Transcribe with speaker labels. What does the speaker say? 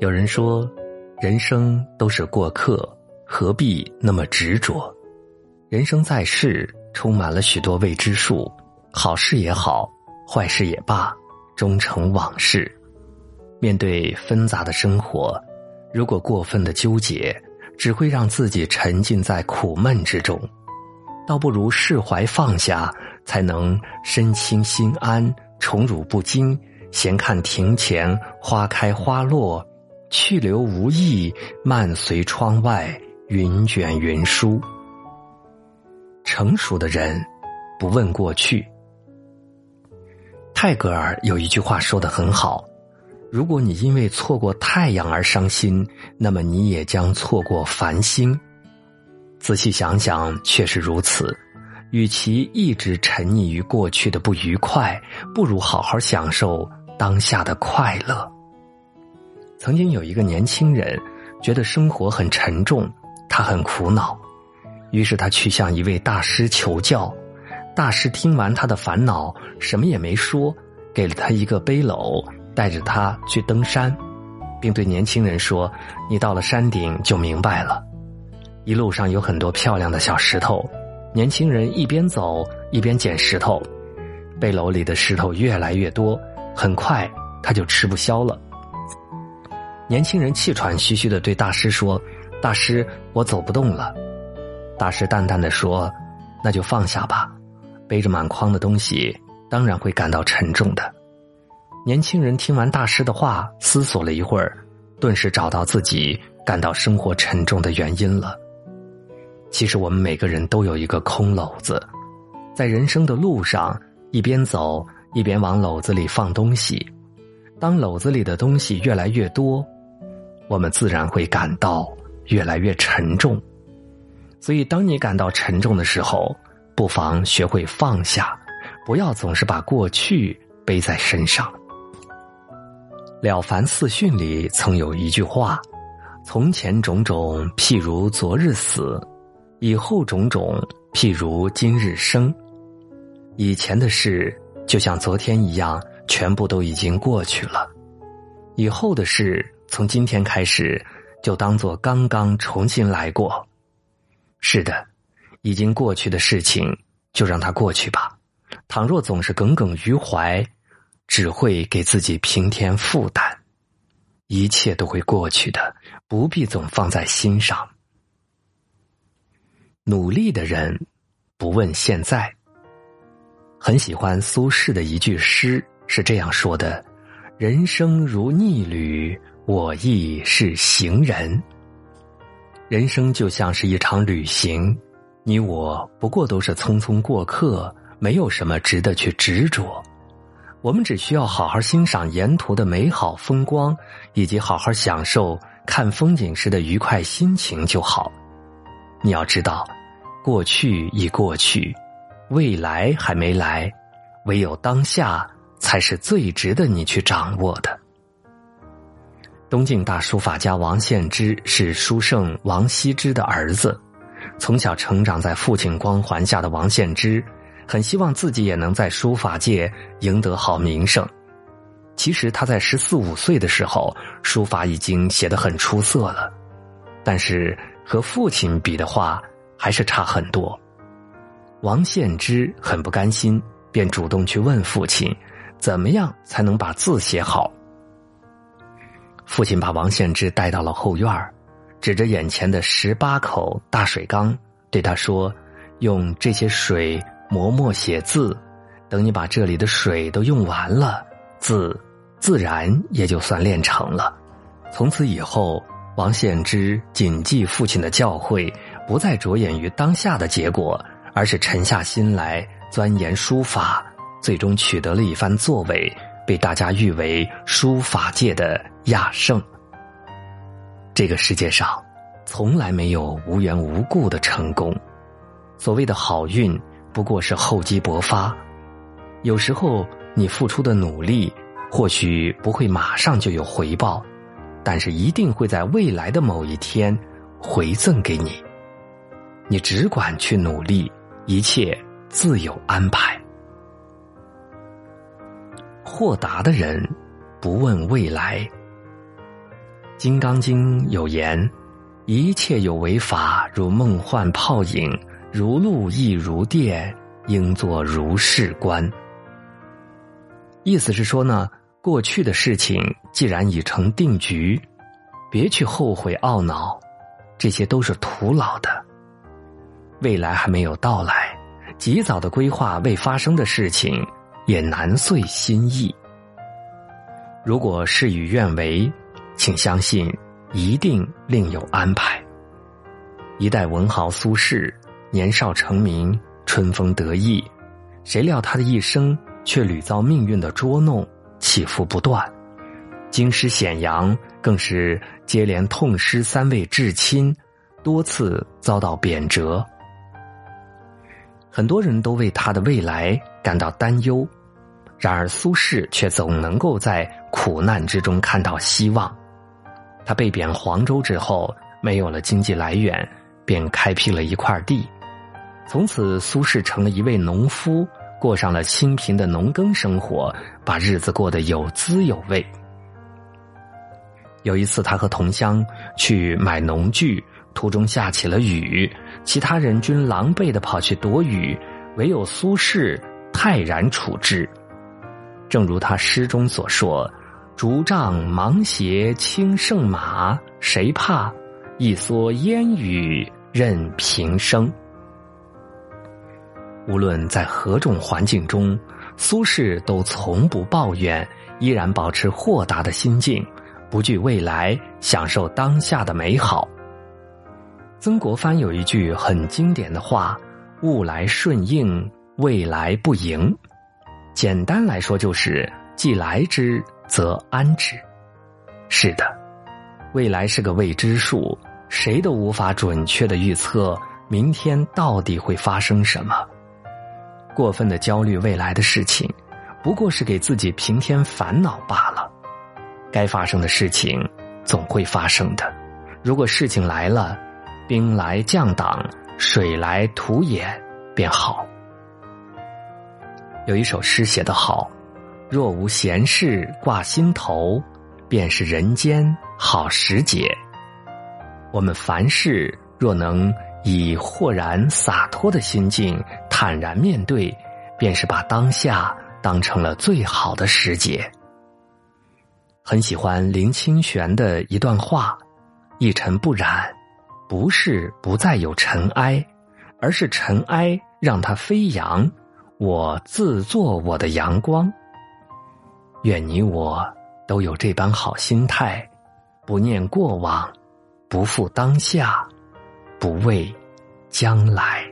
Speaker 1: 有人说，人生都是过客，何必那么执着？人生在世，充满了许多未知数，好事也好，坏事也罢，终成往事。面对纷杂的生活，如果过分的纠结，只会让自己沉浸在苦闷之中。倒不如释怀放下，才能身轻心安，宠辱不惊。闲看庭前花开花落，去留无意，漫随窗外云卷云舒。成熟的人不问过去。泰戈尔有一句话说的很好：如果你因为错过太阳而伤心，那么你也将错过繁星。仔细想想，确实如此。与其一直沉溺于过去的不愉快，不如好好享受当下的快乐。曾经有一个年轻人，觉得生活很沉重，他很苦恼，于是他去向一位大师求教。大师听完他的烦恼，什么也没说，给了他一个背篓，带着他去登山，并对年轻人说：“你到了山顶就明白了。”一路上有很多漂亮的小石头，年轻人一边走一边捡石头，背篓里的石头越来越多，很快他就吃不消了。年轻人气喘吁吁的对大师说：“大师，我走不动了。”大师淡淡的说：“那就放下吧，背着满筐的东西，当然会感到沉重的。”年轻人听完大师的话，思索了一会儿，顿时找到自己感到生活沉重的原因了。其实我们每个人都有一个空篓子，在人生的路上，一边走一边往篓子里放东西。当篓子里的东西越来越多，我们自然会感到越来越沉重。所以，当你感到沉重的时候，不妨学会放下，不要总是把过去背在身上。《了凡四训》里曾有一句话：“从前种种，譬如昨日死。”以后种种，譬如今日生。以前的事就像昨天一样，全部都已经过去了。以后的事，从今天开始，就当做刚刚重新来过。是的，已经过去的事情，就让它过去吧。倘若总是耿耿于怀，只会给自己平添负担。一切都会过去的，不必总放在心上。努力的人，不问现在。很喜欢苏轼的一句诗，是这样说的：“人生如逆旅，我亦是行人。”人生就像是一场旅行，你我不过都是匆匆过客，没有什么值得去执着。我们只需要好好欣赏沿途的美好风光，以及好好享受看风景时的愉快心情就好。你要知道。过去已过去，未来还没来，唯有当下才是最值得你去掌握的。东晋大书法家王献之是书圣王羲之的儿子，从小成长在父亲光环下的王献之，很希望自己也能在书法界赢得好名声。其实他在十四五岁的时候，书法已经写得很出色了，但是和父亲比的话。还是差很多。王献之很不甘心，便主动去问父亲：“怎么样才能把字写好？”父亲把王献之带到了后院指着眼前的十八口大水缸，对他说：“用这些水磨墨写字，等你把这里的水都用完了，字自然也就算练成了。”从此以后，王献之谨记父亲的教诲。不再着眼于当下的结果，而是沉下心来钻研书法，最终取得了一番作为，被大家誉为书法界的亚圣。这个世界上，从来没有无缘无故的成功，所谓的好运不过是厚积薄发。有时候你付出的努力，或许不会马上就有回报，但是一定会在未来的某一天回赠给你。你只管去努力，一切自有安排。豁达的人不问未来。金刚经》有言：“一切有为法，如梦幻泡影，如露亦如电，应作如是观。”意思是说呢，过去的事情既然已成定局，别去后悔懊恼，这些都是徒劳的。未来还没有到来，及早的规划未发生的事情，也难遂心意。如果事与愿违，请相信，一定另有安排。一代文豪苏轼年少成名，春风得意，谁料他的一生却屡遭命运的捉弄，起伏不断。京师显阳更是接连痛失三位至亲，多次遭到贬谪。很多人都为他的未来感到担忧。然而，苏轼却总能够在苦难之中看到希望。他被贬黄州之后，没有了经济来源，便开辟了一块地。从此，苏轼成了一位农夫，过上了清贫的农耕生活，把日子过得有滋有味。有一次，他和同乡去买农具，途中下起了雨，其他人均狼狈的跑去躲雨，唯有苏轼泰然处之。正如他诗中所说：“竹杖芒鞋轻胜马，谁怕？一蓑烟雨任平生。”无论在何种环境中，苏轼都从不抱怨，依然保持豁达的心境，不惧未来，享受当下的美好。曾国藩有一句很经典的话：“物来顺应，未来不迎。”简单来说，就是既来之则安之。是的，未来是个未知数，谁都无法准确的预测明天到底会发生什么。过分的焦虑未来的事情，不过是给自己平添烦恼罢了。该发生的事情总会发生的。如果事情来了，兵来将挡，水来土掩，便好。有一首诗写得好：“若无闲事挂心头，便是人间好时节。”我们凡事若能以豁然洒脱的心境坦然面对，便是把当下当成了最好的时节。很喜欢林清玄的一段话：“一尘不染，不是不再有尘埃，而是尘埃让它飞扬。”我自作我的阳光，愿你我都有这般好心态，不念过往，不负当下，不畏将来。